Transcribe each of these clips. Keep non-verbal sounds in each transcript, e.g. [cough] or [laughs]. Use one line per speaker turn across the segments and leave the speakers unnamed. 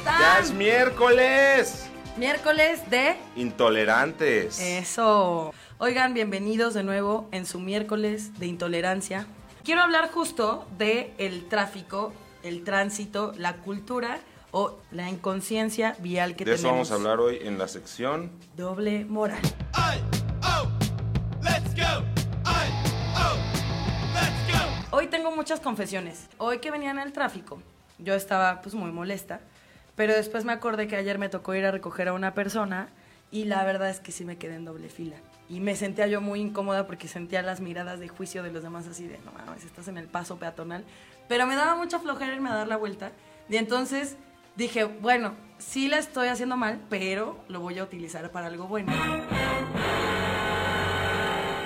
están?
¡Ya es miércoles!
Miércoles de
Intolerantes.
Eso. Oigan, bienvenidos de nuevo en su miércoles de intolerancia. Quiero hablar justo de el tráfico, el tránsito, la cultura o la inconsciencia vial que
de eso
tenemos.
vamos a hablar hoy en la sección.
Doble moral.
Ay, oh, let's go. Ay, oh, let's go.
Hoy tengo muchas confesiones. Hoy que venía en el tráfico, yo estaba pues muy molesta, pero después me acordé que ayer me tocó ir a recoger a una persona y la verdad es que sí me quedé en doble fila. Y me sentía yo muy incómoda porque sentía las miradas de juicio de los demás así de, no mames, estás en el paso peatonal. Pero me daba mucha flojera irme a dar la vuelta. Y entonces dije, bueno, sí la estoy haciendo mal, pero lo voy a utilizar para algo bueno.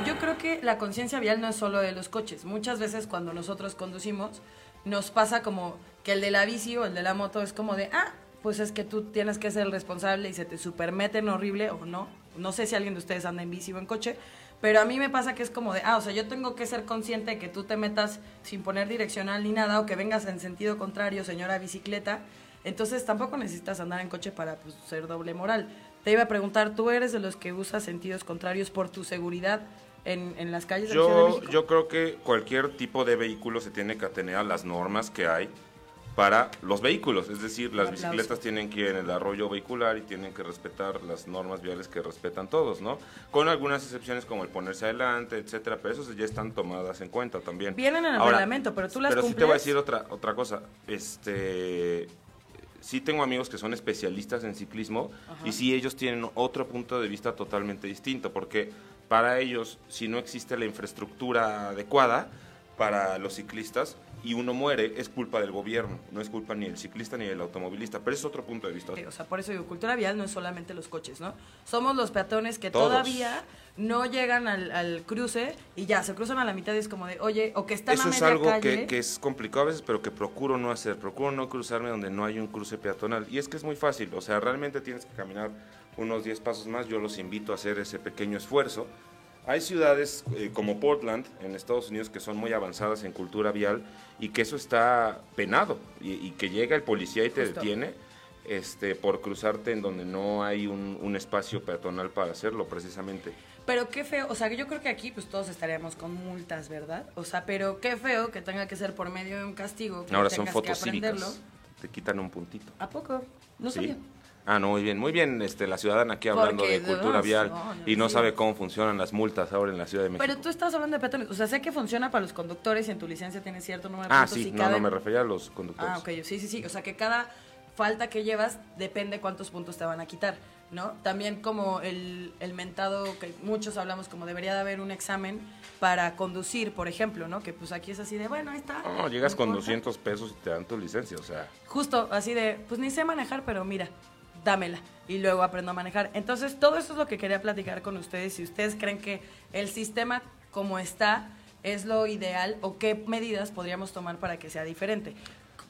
Yo creo que la conciencia vial no es solo de los coches. Muchas veces cuando nosotros conducimos nos pasa como que el de la bici o el de la moto es como de, ah, pues es que tú tienes que ser el responsable y se te supermeten horrible o no. No sé si alguien de ustedes anda en bici o en coche, pero a mí me pasa que es como de, ah, o sea, yo tengo que ser consciente de que tú te metas sin poner direccional ni nada o que vengas en sentido contrario, señora bicicleta. Entonces tampoco necesitas andar en coche para pues, ser doble moral. Te iba a preguntar, ¿tú eres de los que usas sentidos contrarios por tu seguridad en, en las calles de la Ciudad de
Yo,
México?
yo creo que cualquier tipo de vehículo se tiene que atener a las normas que hay para los vehículos. Es decir, las bicicletas tienen que ir en el arroyo vehicular y tienen que respetar las normas viales que respetan todos, ¿no? Con algunas excepciones como el ponerse adelante, etcétera, pero esas ya están tomadas en cuenta también.
Vienen en el
Ahora,
reglamento, pero tú las
Pero sí
cumples.
te voy a decir otra, otra cosa. Este, sí tengo amigos que son especialistas en ciclismo y sí ellos tienen otro punto de vista totalmente distinto, porque para ellos, si no existe la infraestructura adecuada para los ciclistas y uno muere, es culpa del gobierno, no es culpa ni del ciclista ni del automovilista, pero es otro punto de vista.
O sea, por eso digo, cultura vial no es solamente los coches, ¿no? Somos los peatones que
Todos.
todavía no llegan al, al cruce y ya, se cruzan a la mitad y es como de, oye, o que están
Eso
a
es
media
algo
calle.
que, que es complicado a veces, pero que procuro no hacer. Procuro no cruzarme donde no hay un cruce peatonal. Y es que es muy fácil. O sea, realmente tienes que caminar unos 10 pasos más. Yo los invito a hacer ese pequeño esfuerzo. Hay ciudades eh, como Portland, en Estados Unidos, que son muy avanzadas en cultura vial y que eso está penado. Y, y que llega el policía y te
Justo.
detiene este, por cruzarte en donde no hay un, un espacio peatonal para hacerlo, precisamente.
Pero qué feo, o sea, yo creo que aquí pues todos estaríamos con multas, ¿verdad? O sea, pero qué feo que tenga que ser por medio de un castigo. Que
Ahora son fotos cívicas. Te quitan un puntito.
¿A poco? No
Sí.
sabía.
Ah, no, muy bien, muy bien, este, la ciudadana aquí hablando
Porque
de cultura vial
no,
y no sabe cómo funcionan las multas ahora en la Ciudad de México.
Pero tú estás hablando de peatones, o sea, sé que funciona para los conductores y en tu licencia tienes cierto número de
ah,
puntos
sí,
y
no,
cada-
no me refería a los conductores.
Ah, ok, sí, sí, sí. O sea, que cada falta que llevas depende cuántos puntos te van a quitar, ¿no? También como el, el mentado, que muchos hablamos como debería de haber un examen para conducir, por ejemplo, ¿no? Que pues aquí es así de, bueno, ahí está.
No, llegas con
importa.
200 pesos y te dan tu licencia, o sea,
Justo, así de, pues ni sé manejar, pero mira, dámela. Y luego aprendo a manejar. Entonces, todo eso es lo que quería platicar con ustedes. Si ustedes creen que el sistema como está es lo ideal o qué medidas podríamos tomar para que sea diferente.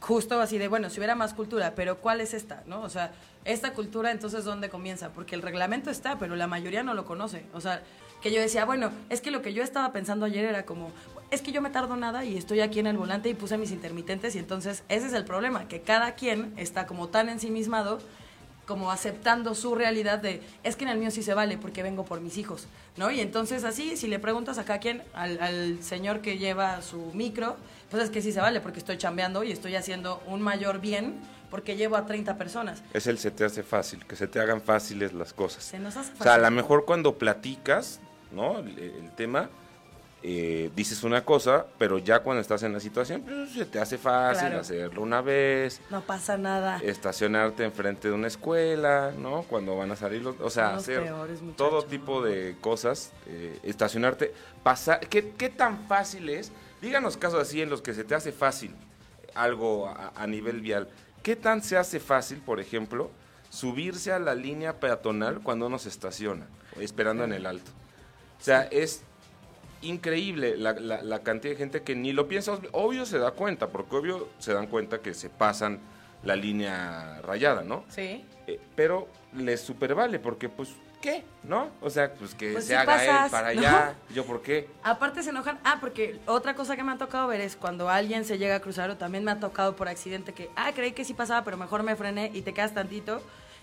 Justo así de, bueno, si hubiera más cultura, pero ¿cuál es esta? ¿No? O sea, esta cultura entonces ¿dónde comienza? Porque el reglamento está, pero la mayoría no lo conoce. O sea, que yo decía, bueno, es que lo que yo estaba pensando ayer era como, es que yo me tardo nada y estoy aquí en el volante y puse mis intermitentes y entonces ese es el problema, que cada quien está como tan ensimismado como aceptando su realidad de es que en el mío sí se vale porque vengo por mis hijos, ¿no? Y entonces así, si le preguntas a cada quien, al, al señor que lleva su micro, pues es que sí se vale porque estoy chambeando y estoy haciendo un mayor bien porque llevo a 30 personas.
es el se te hace fácil, que se te hagan fáciles las cosas.
Se nos hace
O sea, a
fácil.
lo mejor cuando platicas, ¿no? El, el tema, eh, dices una cosa, pero ya cuando estás en la situación, pues, se te hace fácil
Claro.
hacerlo una vez,
No pasa nada.
estacionarte enfrente de una escuela, ¿no? Cuando van a salir los, o sea,
los
hacer
peores,
todo tipo de cosas, eh, estacionarte, pasar, ¿qué, ¿qué tan fácil es? Díganos casos así en los que se te hace fácil algo a, a nivel vial. ¿Qué tan se hace fácil, por ejemplo, subirse a la línea peatonal cuando uno se estaciona, esperando en el alto? O sea, es increíble la, la- la cantidad de gente que ni lo piensa, obvio se da cuenta, porque obvio se dan cuenta que se pasan la línea rayada, ¿no?
Sí.
Eh, pero les supervale, porque pues, qué? ¿No? O sea, pues que
Pues
se
sí
haga
pasas,
él para
¿no?
allá. Yo, ¿por qué?
Aparte se enojan. Ah, porque otra cosa que me ha tocado ver es cuando alguien se llega a cruzar o también me ha tocado por accidente que, ah, creí que sí pasaba, pero mejor me frené y te quedas tantito.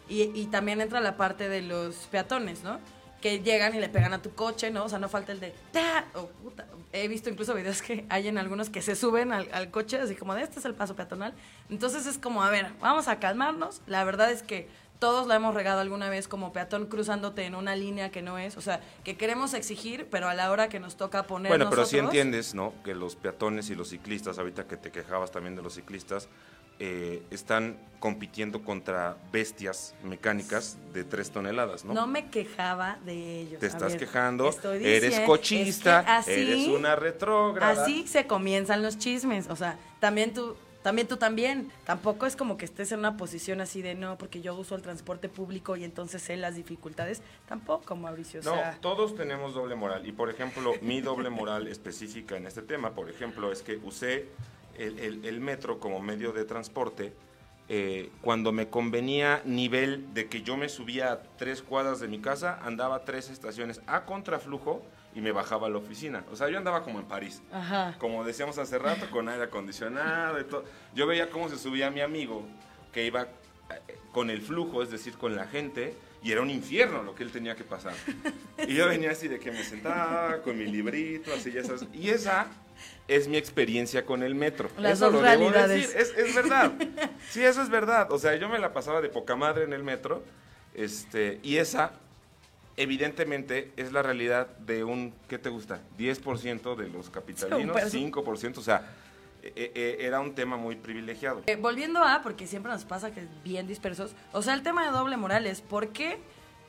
Y, y también entra la parte de los peatones, ¿no? Que llegan y le pegan a tu coche, ¿no? O sea, no falta el de, ¡ta! O, puta. He visto incluso videos que hay en algunos que se suben al, al coche, así como de, este es el paso peatonal. Entonces es como, a ver, vamos a calmarnos. La verdad es que todos la hemos regado alguna vez como peatón cruzándote en una línea que no es. O sea, que queremos exigir, pero a la hora que nos toca poner
Bueno, pero sí
nosotros-
entiendes, ¿no? Que los peatones y los ciclistas, ahorita que te quejabas también de los ciclistas, eh, están compitiendo contra bestias mecánicas de tres toneladas, ¿no?
No me quejaba de ellos.
te
A
estás
ver,
quejando,
estoy
eres
diciendo-
cochista,
es que así-
eres una retrógrada.
Así se comienzan los chismes. O sea, también tú, también tú también. Tampoco es como que estés en una posición así de no, porque yo uso el transporte público y entonces sé las dificultades. Tampoco, Mauricio. O
No,
sea,
todos tenemos doble moral. Y por ejemplo, mi doble moral específica en este tema, por ejemplo, es que usé el, el- el metro como medio de transporte eh, cuando me convenía nivel de que yo me subía a tres cuadras de mi casa, andaba tres estaciones a contraflujo y me bajaba a la oficina. O sea, yo andaba como en París.
Ajá.
Como decíamos hace rato, con aire acondicionado y todo. Yo veía cómo se subía mi amigo, que iba eh, con el flujo, es decir, con la gente, y era un infierno lo que él tenía que pasar. Y yo venía así de que me sentaba con mi librito, así ya sabes. Y esa es mi experiencia con el metro.
Las
eso
dos
lo debo
realidades.
decir, es, es verdad. [laughs] Sí, eso es verdad. O sea, yo me la pasaba de poca madre en el metro, este, y esa evidentemente es la realidad de un, ¿qué te gusta? 10% de los capitalinos,
Sí, un
5%, o sea, eh, eh, era un tema muy privilegiado.
Eh, volviendo a, porque siempre nos pasa que es bien dispersos, o sea, el tema de doble moral es, ¿por qué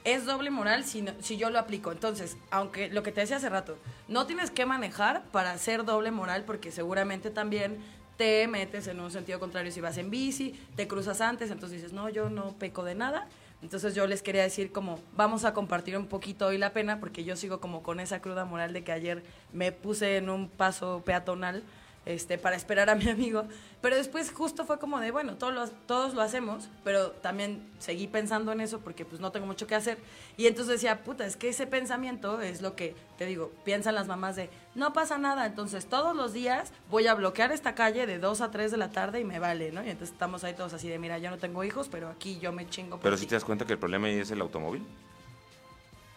es doble moral si, no- si yo lo aplico? Entonces, aunque lo que te decía hace rato, no tienes que manejar para ser doble moral porque seguramente también te metes en un sentido contrario si vas en bici, te cruzas antes, entonces dices, no, yo no peco de nada. Entonces yo les quería decir como, vamos a compartir un poquito hoy la pena, porque yo sigo como con esa cruda moral de que ayer me puse en un paso peatonal este, para esperar a mi amigo. Pero después justo fue como de, bueno, todos lo, todos lo hacemos, pero también seguí pensando en eso porque pues no tengo mucho que hacer. Y entonces decía, puta, es que ese pensamiento es lo que, te digo, piensan las mamás de, no pasa nada, entonces todos los días voy a bloquear esta calle de 2 a 3 de la tarde y me vale, ¿no? Y entonces estamos ahí todos así de, mira, yo no tengo hijos, pero aquí yo me chingo. por
Pero
ti".
si te das cuenta que el problema ahí es el automóvil.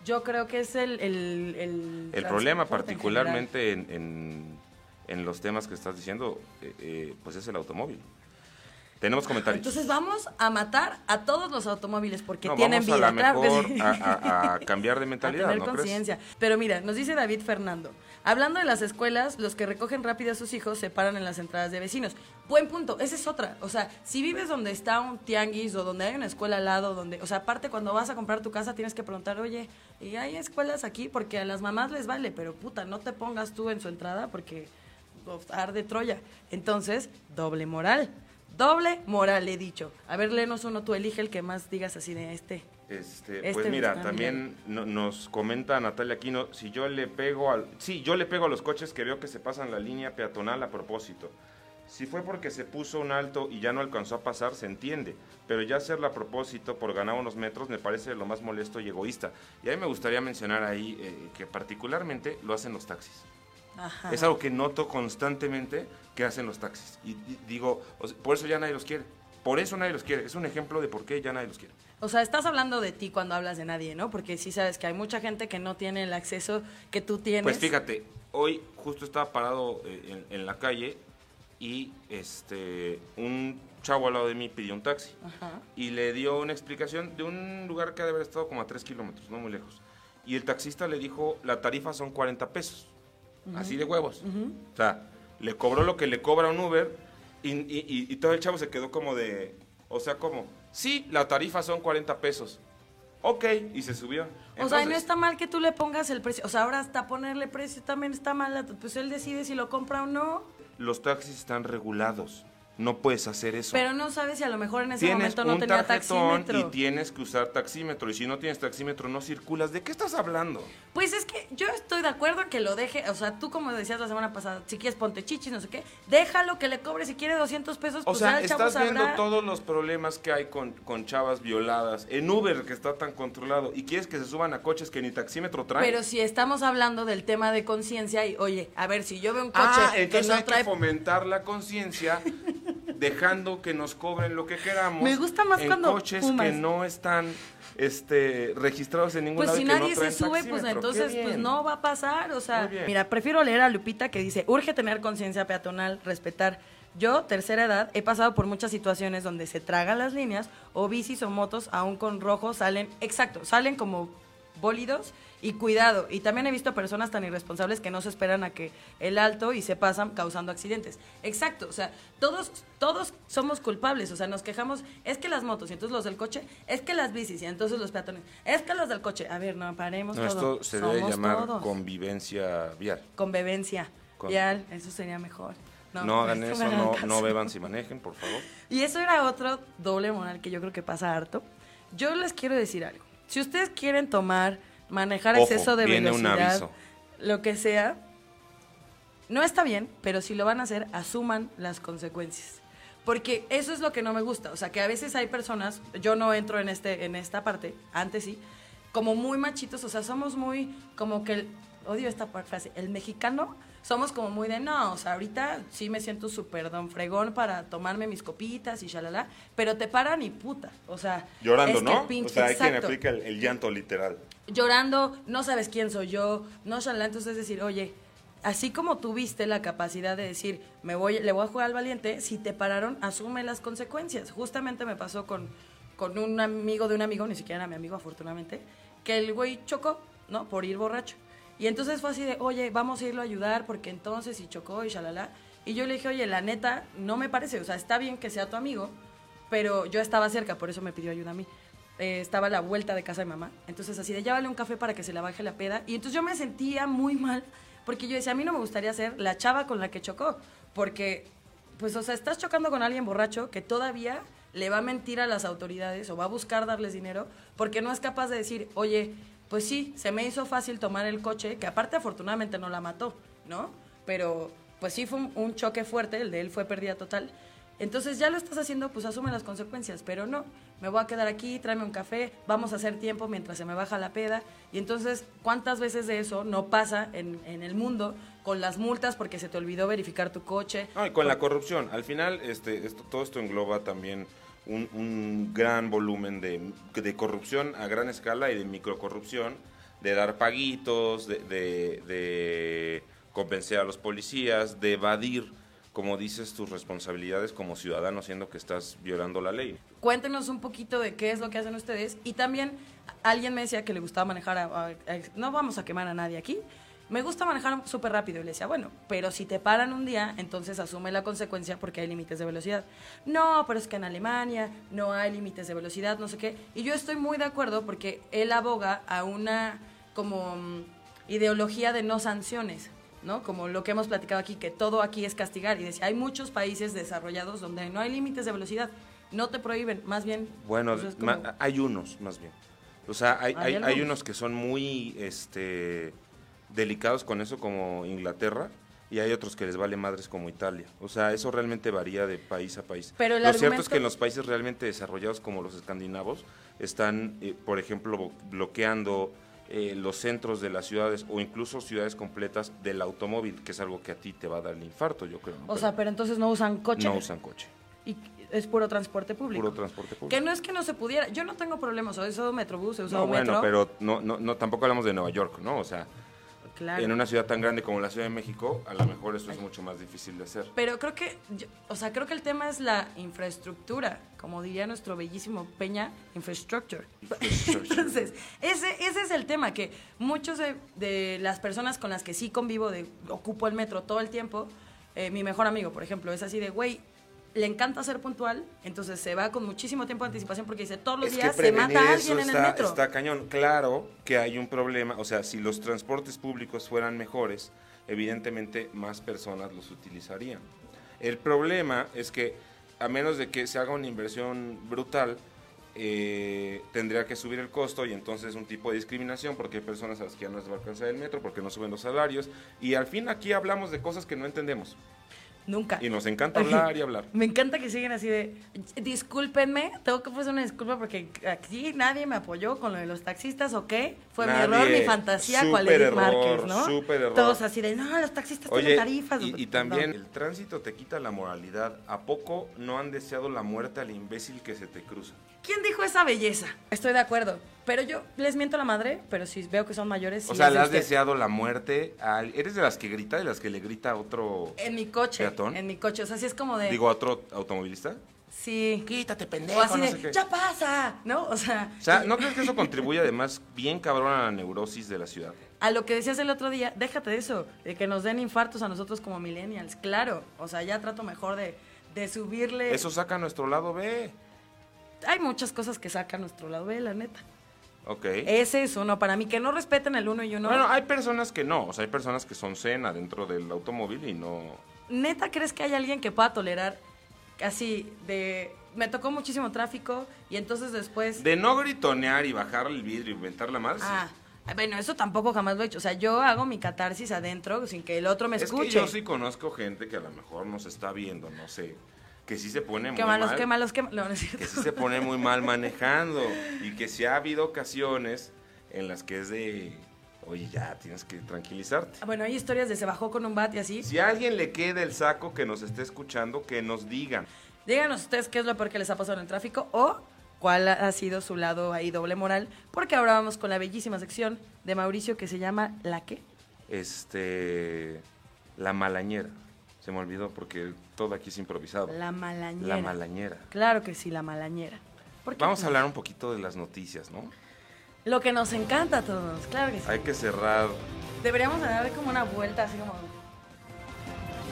Yo creo que es el... El, el,
El problema particularmente en, en- en los temas que estás diciendo, eh, eh, pues es el automóvil. Tenemos comentarios.
Entonces vamos a matar a todos los automóviles porque
No,
tienen
vamos
vida.
a la
claro
mejor
sí.
a, a- a [laughs] cambiar de
A
mentalidad,
tener
¿no crees?
conciencia. Pero mira, nos dice David Fernando, hablando de las escuelas, los que recogen rápido a sus hijos se paran en las entradas de vecinos. Buen punto, esa es otra. O sea, si vives donde está un tianguis o donde hay una escuela al lado, donde, o sea, aparte cuando vas a comprar tu casa tienes que preguntar, oye, ¿y hay escuelas aquí? Porque a las mamás les vale, pero puta, no te pongas tú en su entrada porque uf, arde Troya. Entonces, doble moral. Doble moral, he dicho. A ver, léenos uno, tú elige el que más digas así de este.
Este,
Este
pues mira,
está
también no- nos comenta Natalia Aquino, si yo le pego al... Sí, yo le pego a los coches que veo que se pasan la línea peatonal a propósito. Si fue porque se puso un alto y ya no alcanzó a pasar, se entiende. Pero ya hacerlo a propósito por ganar unos metros me parece lo más molesto y egoísta. Y a mí me gustaría mencionar ahí eh, que particularmente lo hacen los taxis.
Ajá.
Es algo que noto constantemente que hacen los taxis. Y, y digo, o sea, por eso ya nadie los quiere. Por eso nadie los quiere. Es un ejemplo de por qué ya nadie los quiere.
O sea, estás hablando de ti cuando hablas de nadie, ¿no? Porque sí sabes que hay mucha gente que no tiene el acceso que tú tienes.
Pues fíjate, hoy justo estaba parado eh, en, en la calle y este un chavo al lado de mí pidió un taxi
Ajá.
y le dio una explicación de un lugar que ha de haber estado como a 3 kilómetros, no muy lejos. Y el taxista le dijo, la tarifa son 40 pesos, así de huevos. O sea, le cobró lo que le cobra un Uber y, y- y- y todo el chavo se quedó como de, o sea, como, sí, la tarifa son 40 pesos. Ok, y se subió.
O sea, y no está mal que tú le pongas el precio. O sea, ahora hasta ponerle precio también está mal. Pues él decide si lo compra o no.
los taxis están regulados. No puedes hacer eso.
Pero no sabes si a lo mejor en ese
tienes
momento no
un
tenía taxímetro.
y tienes que usar taxímetro. Y si no tienes taxímetro, no circulas. ¿De qué estás hablando?
Pues es que yo estoy de acuerdo en que lo deje, o sea, tú como decías la semana pasada, si quieres ponte chichis, no sé qué, déjalo que le cobre, si quiere 200 pesos,
O
pues
sea,
el chavo
estás viendo todos los problemas que hay con, con chavas violadas en Uber, que está tan controlado, y quieres que se suban a coches que ni taxímetro traen.
Pero si estamos hablando del tema de conciencia y, oye, a ver, si yo veo un coche
ah,
que
entonces
no
hay
trae...
que fomentar la conciencia dejando que nos cobren lo que queramos.
Me gusta más
en
cuando
coches
fumas.
que no están este, registrados en ningún
Pues
lado
si
que no
nadie se sube, pues
taxímetro.
Entonces pues no va a pasar, o sea, mira, prefiero leer a Lupita que dice, urge tener conciencia peatonal, respetar. Yo, tercera edad, he pasado por muchas situaciones donde se tragan las líneas o bicis o motos, aún con rojo, salen, exacto, salen como bólidos y cuidado. Y también he visto personas tan irresponsables que no se esperan a que el alto y se pasan causando accidentes. Exacto, o sea, todos, todos somos culpables, o sea, nos quejamos, es que las motos, y entonces los del coche, es que las bicis, y entonces los peatones, es que los del coche. A ver, no, paremos
No,
todo.
esto se debe llamar
todos.
convivencia vial.
Convivencia.
Con-
Vial, eso sería mejor.
No, hagan eso, no,
caso.
no beban si manejen, por favor.
Y eso era otro doble moral que yo creo que pasa harto. Yo les quiero decir algo. Si ustedes quieren tomar, manejar
Ojo,
exceso de
viene un
velocidad,
aviso.
lo que sea, no está bien, pero si lo van a hacer, asuman las consecuencias. Porque eso es lo que no me gusta. O sea, que a veces hay personas, yo no entro en, este, en esta parte, antes sí, como muy machitos, o sea, somos muy como que, el, odio esta frase, el mexicano, somos como muy de, no, o sea, ahorita sí me siento súper don fregón para tomarme mis copitas y shalala, pero te paran y puta, o sea.
Llorando,
es que
¿no?
pinche-
o sea, hay quien
exacto
aplica el, el llanto literal.
llorando, no sabes quién soy yo, no shalala, entonces es decir, oye, así como tuviste la capacidad de decir, me voy, le voy a jugar al valiente, si te pararon, asume las consecuencias. Justamente me pasó con, con un amigo de un amigo, ni siquiera era mi amigo afortunadamente, que el güey chocó, ¿no? Por ir borracho. Y entonces fue así de, oye, vamos a irlo a ayudar porque entonces y chocó y shalala. Y yo le dije, oye, la neta, no me parece, o sea, está bien que sea tu amigo, pero yo estaba cerca, por eso me pidió ayuda a mí. Eh, estaba a la vuelta de casa de mamá. Entonces, así de llévale un café para que se le baje la peda. Y entonces yo me sentía muy mal, porque yo decía, a mí no me gustaría ser la chava con la que chocó, porque, pues, o sea, estás chocando con alguien borracho que todavía le va a mentir a las autoridades o va a buscar darles dinero, porque no es capaz de decir, oye, pues sí, se me hizo fácil tomar el coche, que aparte afortunadamente no la mató, ¿no? Pero, pues sí fue un, un choque fuerte, el de él fue pérdida total. Entonces ya lo estás haciendo, pues asume las consecuencias, pero no, me voy a quedar aquí, tráeme un café, vamos a hacer tiempo mientras se me baja la peda. Y entonces, ¿cuántas veces de eso no pasa en, en el mundo con las multas porque se te olvidó verificar tu coche?
No, y con la corrupción. Al final, este, esto, todo esto engloba también un, un gran volumen de, corrupción a gran escala y de microcorrupción, de dar paguitos, de, de, de convencer a los policías, de evadir, como dices, tus responsabilidades como ciudadano, siendo que estás violando la ley.
Cuéntenos un poquito de qué es lo que hacen ustedes. Y también alguien me decía que le gustaba manejar, a- no vamos a quemar a nadie aquí. Me gusta manejar súper rápido. Y le decía, bueno, pero si te paran un día, entonces asume la consecuencia porque hay límites de velocidad. No, pero es que en Alemania no hay límites de velocidad, no sé qué. Y yo estoy muy de acuerdo porque él aboga a una como mm, ideología de no sanciones. ¿no? Como lo que hemos platicado aquí, que todo aquí es castigar. Y decía, hay muchos países desarrollados donde no hay límites de velocidad, no te prohíben, más bien.
Bueno,
pues, como-
hay unos, más bien. O sea, hay,
Hay
hay, unos que son muy este, delicados con eso, como Inglaterra, y hay otros que les vale madres como Italia. O sea, eso realmente varía de país a país.
Pero
Lo cierto es que en los países realmente desarrollados como los escandinavos, están, eh, por ejemplo, bloqueando eh, los centros de las ciudades o incluso ciudades completas del automóvil, que es algo que a ti te va a dar el infarto, yo creo. ¿no?
o sea, pero entonces no usan coche.
no usan coche,
Y es puro transporte público.
puro transporte público.
Que no es que no se pudiera. Yo no tengo problemas. He usado Metrobús, he usado
No, bueno,
Metro.
pero no, no, no, tampoco hablamos de Nueva York, ¿no? O sea,
Claro.
en una ciudad tan grande como la Ciudad de México, a lo mejor eso es mucho más difícil de hacer.
Pero creo que, yo- o sea, creo que el tema es la infraestructura, como diría nuestro bellísimo Peña, infrastructure. [laughs] Entonces, ese, ese es el tema, que muchos de, de las personas con las que sí convivo, de ocupo el metro todo el tiempo, eh, mi mejor amigo, por ejemplo, es así de, güey, le encanta ser puntual, entonces se va con muchísimo tiempo de anticipación porque dice, todos los
Es
días se mata a alguien en el metro.
está cañón. Claro que hay un problema, o sea, si los transportes públicos fueran mejores, evidentemente más personas los utilizarían. El problema es que a menos de que se haga una inversión brutal, eh, tendría que subir el costo y entonces un tipo de discriminación porque hay personas a las que ya no les va a alcanzar el metro, porque no suben los salarios. Y al fin aquí hablamos de cosas que no entendemos.
Nunca.
Y nos encanta hablar y hablar. [laughs]
Me encanta que siguen así de, discúlpenme, tengo que ofrecer una disculpa porque aquí nadie me apoyó con lo de los taxistas, ¿ok? Fue mi error, mi fantasía, Edith
error,
Márquez, ¿no?
súper error.
Todos así de, no, los taxistas
Oye,
tienen tarifas.
y, y
No.
también el tránsito te quita la moralidad. ¿A poco no han deseado la muerte al imbécil que se te cruza?
¿Quién dijo esa belleza? Estoy de acuerdo, pero yo les miento a la madre, pero si veo que son mayores,
O
sí
sea, le has
usted.
deseado la muerte al... ¿Eres de las que grita, de las que le grita a otro...
En mi coche,
¿Peatón?
en mi coche, o sea, sí es como de,
Digo, a otro automovilista?
sí,
Quítate, pendejo,
o así
no
de,
sé qué.
ya pasa, ¿no? O sea,
O sea, ¿no crees que eso contribuye además bien cabrón a la neurosis de la ciudad?
a lo que decías el otro día, déjate de eso, de que nos den infartos a nosotros como millennials, claro, o sea, ya trato mejor de, de subirle.
Eso saca nuestro lado B.
Hay muchas cosas que sacan nuestro lado B, la neta.
Ok.
Es eso, no, para mí, que no respeten el uno y uno.
Bueno, hay personas que no, o sea, hay personas que son cena dentro del automóvil y no...
¿Neta crees que hay alguien que pueda tolerar así de... Me tocó muchísimo tráfico y entonces después...
De no gritonear y bajar el vidrio y inventar la madre, sí.
Ah, bueno, eso tampoco jamás lo he hecho. O sea, yo hago mi catarsis adentro sin que el otro me
es
escuche.
que yo sí conozco gente que a lo mejor nos está viendo, no sé, que sí se pone muy
Qué malos,
mal.
qué malos, qué malos. No, no
que sí se pone muy mal manejando y que sí ha habido ocasiones en las que es de, oye, ya tienes que tranquilizarte.
Bueno, hay historias de se bajó con un bat y así.
Si a alguien le queda el saco que nos esté escuchando, que nos digan.
Díganos ustedes qué es lo peor que les ha pasado en el tráfico o cuál ha sido su lado ahí doble moral. Porque ahora vamos con la bellísima sección de Mauricio que se llama ¿La qué?
Este, la malañera. Se me olvidó porque todo aquí es improvisado.
La malañera.
La malañera.
Claro que sí, la malañera. Porque
Vamos a hablar un poquito de las noticias, ¿no?
Lo que nos encanta a todos, claro que sí.
Hay que cerrar
Deberíamos de dar como una vuelta así como...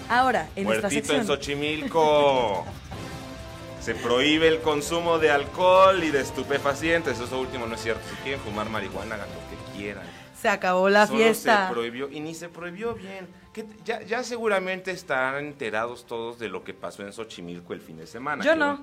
Ahora, en esta
Muertito en
sección...
Xochimilco. Se prohíbe el consumo de alcohol y de estupefacientes. Eso último no es cierto. Si quieren fumar marihuana, hagan lo que quieran.
Se acabó la
Solo
fiesta.
se prohibió y ni se prohibió bien. Que ya, ya seguramente estarán enterados todos de lo que pasó en Xochimilco el fin de semana.
Yo no.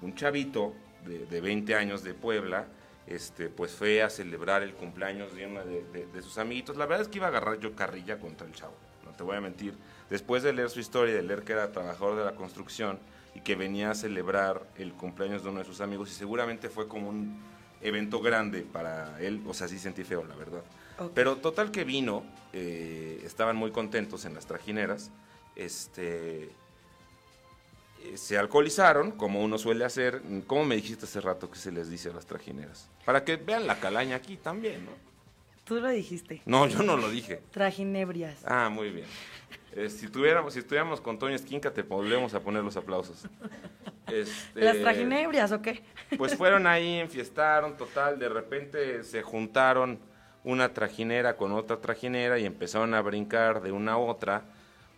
Un, un chavito de, de 20 años de Puebla, este, pues fue a celebrar el cumpleaños de uno de, de- de sus amiguitos. La verdad es que iba a agarrar yo carrilla contra el chavo. No te voy a mentir. Después de leer su historia, de leer que era trabajador de la construcción y que venía a celebrar el cumpleaños de uno de sus amigos, y seguramente fue como un evento grande para él, o sea, sí sentí feo, la verdad. Pero total que vino, eh, estaban muy contentos en las trajineras, este, eh, se alcoholizaron, como uno suele hacer, como me dijiste hace rato que se les dice a las trajineras, para que vean la calaña aquí también, ¿no?
Tú lo dijiste.
No, yo no lo dije.
Trajinebrias.
Ah, muy bien. Eh, si, tuviéramos, si estuviéramos con Toño Esquinca, te volvemos a poner los aplausos. Este,
¿Las trajinebrias o qué?
Pues fueron ahí, enfiestaron, total, de repente se juntaron una trajinera con otra trajinera y empezaron a brincar de una a otra.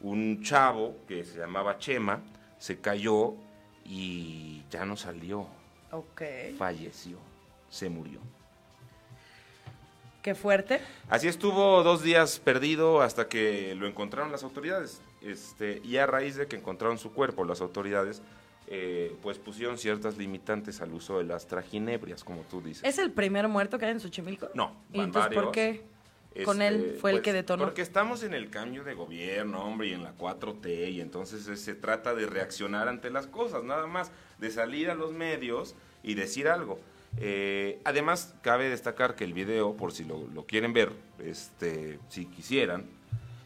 Un chavo que se llamaba Chema se cayó y ya no salió,
Ok.
falleció, se murió.
Qué fuerte.
Así estuvo dos días perdido hasta que lo encontraron las autoridades. Este, y a raíz de que encontraron su cuerpo las autoridades, eh, pues pusieron ciertas limitantes al uso de las trajinebrias, como tú dices.
¿Es el primer muerto que hay en Xochimilco?
No,
¿Y entonces por
varios.
qué con él
Este,
fue el
pues,
que detonó?
Porque estamos en el cambio de gobierno, hombre, y en la 4T, y entonces eh, se trata de reaccionar ante las cosas, nada más, de salir a los medios y decir algo. Eh, además, cabe destacar que el video, por si lo, lo quieren ver, este, si quisieran,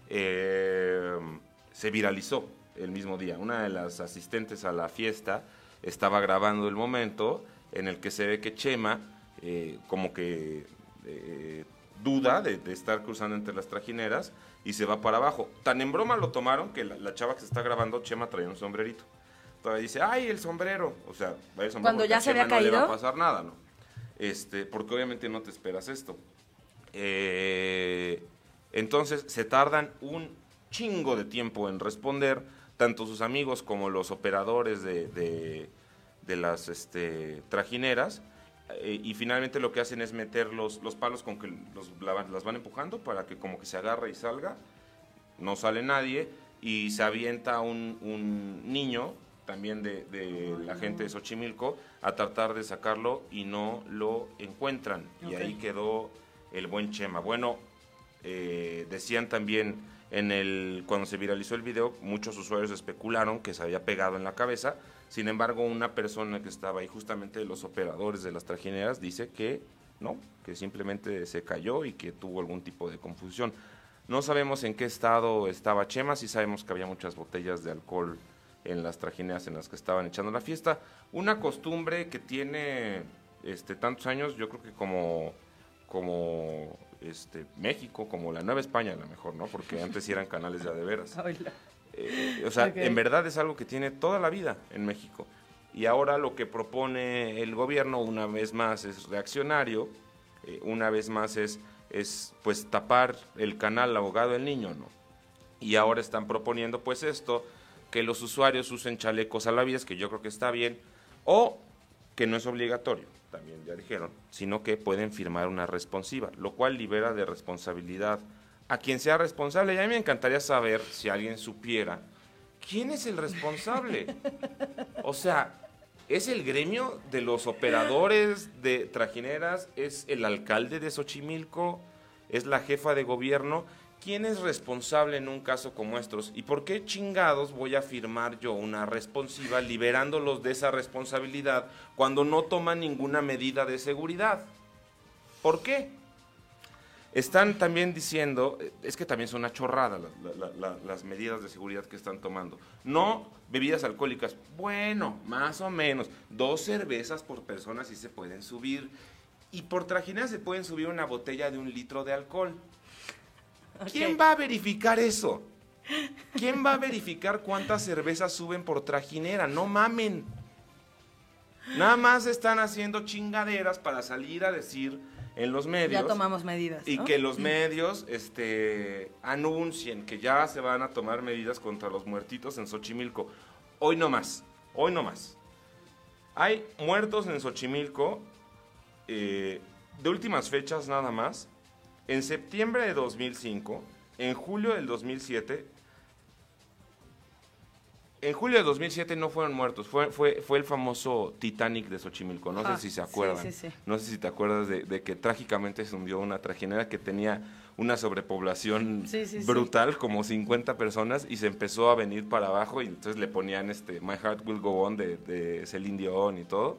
eh, se viralizó el mismo día. Una de las asistentes a la fiesta estaba grabando el momento en el que se ve que Chema, eh, como que eh, duda de, de estar cruzando entre las trajineras y se va para abajo. Tan en broma lo tomaron que la, la chava que se está grabando, Chema, traía un sombrerito. Todavía dice, ay, el sombrero. O sea, el sombrero
Cuando ya se había
no le va a
caído.
pasar nada, ¿no? Este, porque obviamente no te esperas esto. Eh, entonces se tardan un chingo de tiempo en responder, tanto sus amigos como los operadores de, de- de las este, trajineras, eh, y finalmente lo que hacen es meter los, los palos con que los, la las van empujando para que como que se agarre y salga, no sale nadie, y se avienta un, un niño, también de, de la gente de Xochimilco, a tratar de sacarlo y no lo encuentran. Y ahí quedó el buen Chema. Bueno, eh, decían también en el cuando se viralizó el video, muchos usuarios especularon que se había pegado en la cabeza. Sin embargo, una persona que estaba ahí, justamente los operadores de las trajineras, dice que no, que simplemente se cayó y que tuvo algún tipo de confusión. No sabemos en qué estado estaba Chema, sí sabemos que había muchas botellas de alcohol en las trajineras en las que estaban echando la fiesta. Una costumbre que tiene este, tantos años, yo creo que como, como este, México, como la Nueva España a lo mejor, ¿no? Porque antes eran canales de a de veras. [laughs]
Oíla.
Eh, o sea, en verdad es algo que tiene toda la vida en México. Y ahora lo que propone el gobierno, una vez más, es reaccionario, eh, una vez más es, es pues tapar el canal abogado del niño, ¿no? Y ahora están proponiendo pues esto, que los usuarios usen chalecos a la vida, que yo creo que está bien, o que no es obligatorio, también ya dijeron, sino que pueden firmar una responsiva, lo cual libera de responsabilidad a quien sea responsable. Y a mí me encantaría saber si alguien supiera quién es el responsable. O sea, ¿es el gremio de los operadores de trajineras? ¿Es el alcalde de Xochimilco? ¿Es la jefa de gobierno? ¿Quién es responsable en un caso como estos? ¿Y por qué chingados voy a firmar yo una responsiva liberándolos de esa responsabilidad cuando no toman ninguna medida de seguridad? ¿Por qué? Están también diciendo, eh, es que también son una chorrada la- la- la- las medidas de seguridad que están tomando. No bebidas alcohólicas, bueno, más o menos, dos cervezas por persona sí se pueden subir. Y por trajinera se pueden subir una botella de un litro de alcohol. ¿Quién va a verificar eso? ¿Quién va a verificar cuántas cervezas suben por trajinera? No mamen. Nada más están haciendo chingaderas para salir a decir en los medios
Ya tomamos medidas.
y
¿no?
que los medios este, anuncien que ya se van a tomar medidas contra los muertitos en Xochimilco. Hoy no más, hoy no más. Hay muertos en Xochimilco eh, de últimas fechas nada más. En septiembre de 2005, en julio del 2007, en julio de 2007 no fueron muertos, fue, fue, fue el famoso Titanic de Xochimilco, no
Ah,
sé si se acuerdan.
sí, sí.
No sé si te acuerdas de, de que trágicamente se hundió una trajinera que tenía una sobrepoblación brutal, como 50 personas, y se empezó a venir para abajo y entonces le ponían este My Heart Will Go On de, de Celine Dion y todo.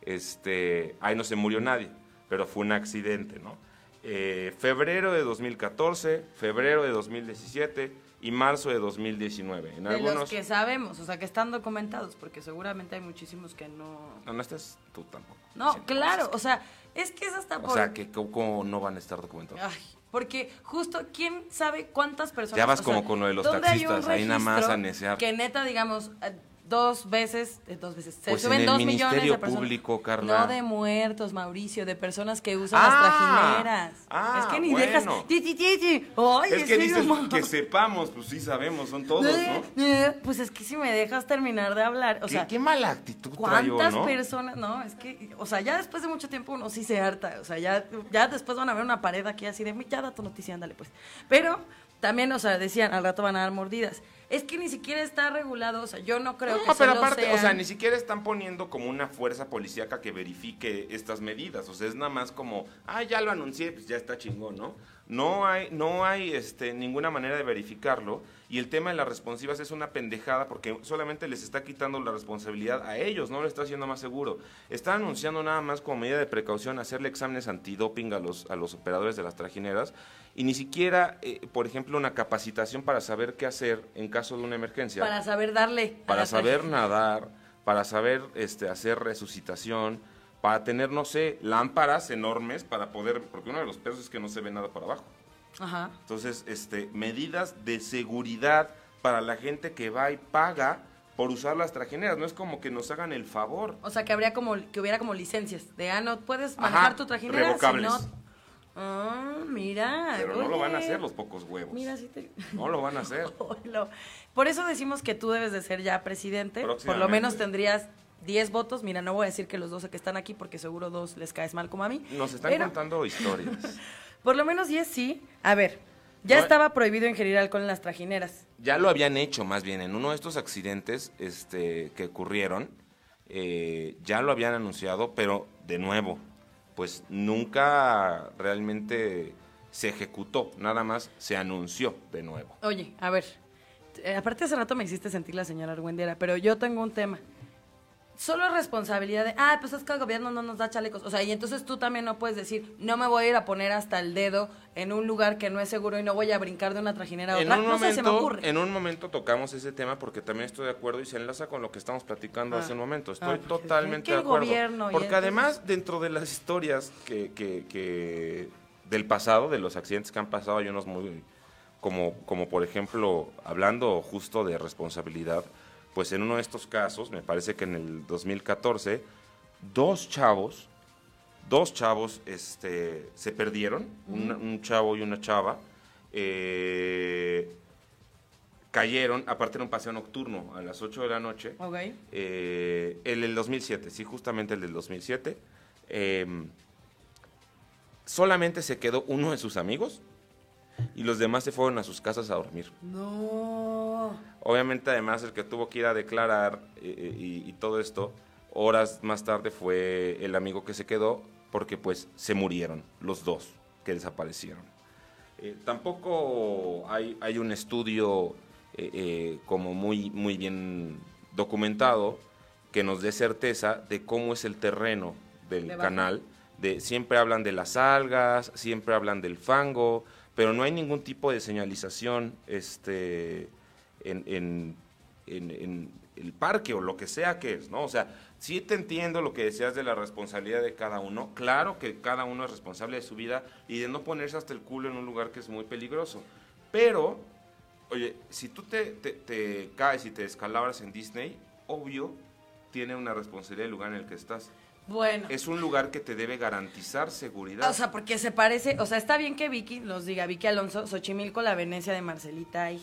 Este, ahí no se murió nadie, pero fue un accidente, ¿no? Eh, febrero de 2014, febrero de 2017 y marzo de 2019. En
de
algunos...
los que sabemos, o sea, que están documentados, porque seguramente hay muchísimos que no...
No, no estás tú tampoco.
No, claro, o sea, es que es hasta
O
por...
sea, que cómo no van a estar documentados.
Ay, porque justo, ¿quién sabe cuántas personas...
Ya vas
o
como
sea,
con lo de los
¿dónde hay un
taxistas, ahí nada más a necear.
Que neta, digamos, eh, dos veces, eh, dos veces, se
Pues en
suben
el
dos millones
Ministerio
de personas.
Público, Carla.
No de muertos, Mauricio, de personas que usan
Ah,
las trajineras.
ah,
es que ni
bueno.
dejas... Ti, ti, ti, ti. Ay,
es que dices que sepamos, pues sí sabemos, son todos, ¿no?
Eh, Pues es que si me dejas terminar de hablar, o
¿Qué,
sea...
qué mala actitud traigo,
¿Cuántas
¿no?
personas? No, es que, o sea, ya después de mucho tiempo uno sí se harta. O sea, ya, ya después van a ver una pared aquí así de, ya da tu noticia, ándale pues. Pero también, o sea, decían, al rato van a dar mordidas. Es que ni siquiera está regulado, o sea, yo no creo
No,
que
pero
solo
aparte, o sea,
sean-
ni siquiera están poniendo como una fuerza policíaca que verifique estas medidas. O sea, es nada más como, ah, ya lo anuncié, pues ya está chingón, ¿no? No hay, no hay este, ninguna manera de verificarlo. Y el tema de las responsivas es una pendejada porque solamente les está quitando la responsabilidad a ellos, no lo está haciendo más seguro. Está anunciando nada más como medida de precaución hacerle exámenes antidoping a los, a los operadores de las trajineras y ni siquiera, eh, por ejemplo, una capacitación para saber qué hacer en caso de una emergencia
Para saber darle.
para saber nadar, para saber este, hacer resucitación, para tener, no sé, lámparas enormes para poder, porque uno de los pesos es que no se ve nada para abajo.
Ajá.
Entonces, este, medidas de seguridad para la gente que va y paga por usar las trajineras. No es como que nos hagan el favor.
O sea, que habría como, que hubiera como licencias. De, ah, no puedes
Ajá,
manejar tu trajinera
revocables.
si no... Ah, mira.
Pero no lo van a hacer los pocos huevos.
Mira, sí te...
No lo van a hacer. [laughs]
Por eso decimos que tú debes de ser ya presidente. Por lo menos tendrías 10 votos. Mira, no voy a decir que los 12 que están aquí porque seguro dos les caes mal como a mí.
Nos están
Pero
contando [laughs] historias.
Por lo menos 10 sí. A ver, Ya
No,
estaba prohibido ingerir alcohol en las trajineras.
Ya lo habían hecho, más bien, en uno de estos accidentes este, que ocurrieron, eh, ya lo habían anunciado, pero de nuevo, pues nunca realmente se ejecutó, nada más se anunció de nuevo.
Oye, a ver, eh, aparte hace rato me hiciste sentir la señora Argüendera, pero yo tengo un tema. Solo es responsabilidad de, ah, pues es que el gobierno no nos da chalecos. O sea, y entonces tú también no puedes decir, no me voy a ir a poner hasta el dedo en un lugar que no es seguro y no voy a brincar de una trajinera a otra. no sé, se me ocurre.
en un momento tocamos ese tema porque también estoy de acuerdo y se enlaza con lo que estamos platicando
Ah.
hace un momento. Estoy
Ah, porque
totalmente de acuerdo.
gobierno
porque
entonces-
además, dentro de las historias que, que- que- del pasado, de los accidentes que han pasado, hay unos muy, como, como por ejemplo, hablando justo de responsabilidad, pues en uno de estos casos, me parece que en el 2014, dos chavos, dos chavos este, se perdieron, un, un chavo y una chava, eh, cayeron, aparte era un paseo nocturno a las 8 de la noche, eh, el del 2007, sí, justamente el del 2007. eh, solamente se quedó uno de sus amigos y los demás se fueron a sus casas a dormir.
No.
Obviamente, además, el que tuvo que ir a declarar eh, eh, y, y todo esto, horas más tarde fue el amigo que se quedó porque pues se murieron los dos que desaparecieron. Eh, tampoco hay, hay un estudio eh, como muy, muy bien documentado que nos dé certeza de cómo es el terreno del canal. De, siempre hablan de las algas, siempre hablan del fango, pero no hay ningún tipo de señalización este, en, en- en- en el parque o lo que sea que es, ¿no? O sea, sí te entiendo lo que decías de la responsabilidad de cada uno. Claro que cada uno es responsable de su vida y de no ponerse hasta el culo en un lugar que es muy peligroso. Pero, oye, si tú te, te- te caes y te descalabras en Disney, obvio, tiene una responsabilidad el lugar en el que estás.
Bueno.
Es un lugar que te debe garantizar seguridad.
O sea, porque se parece, o sea, está bien que Vicky nos diga, Vicky Alonso, Xochimilco, la Venecia de Marcelita ahí.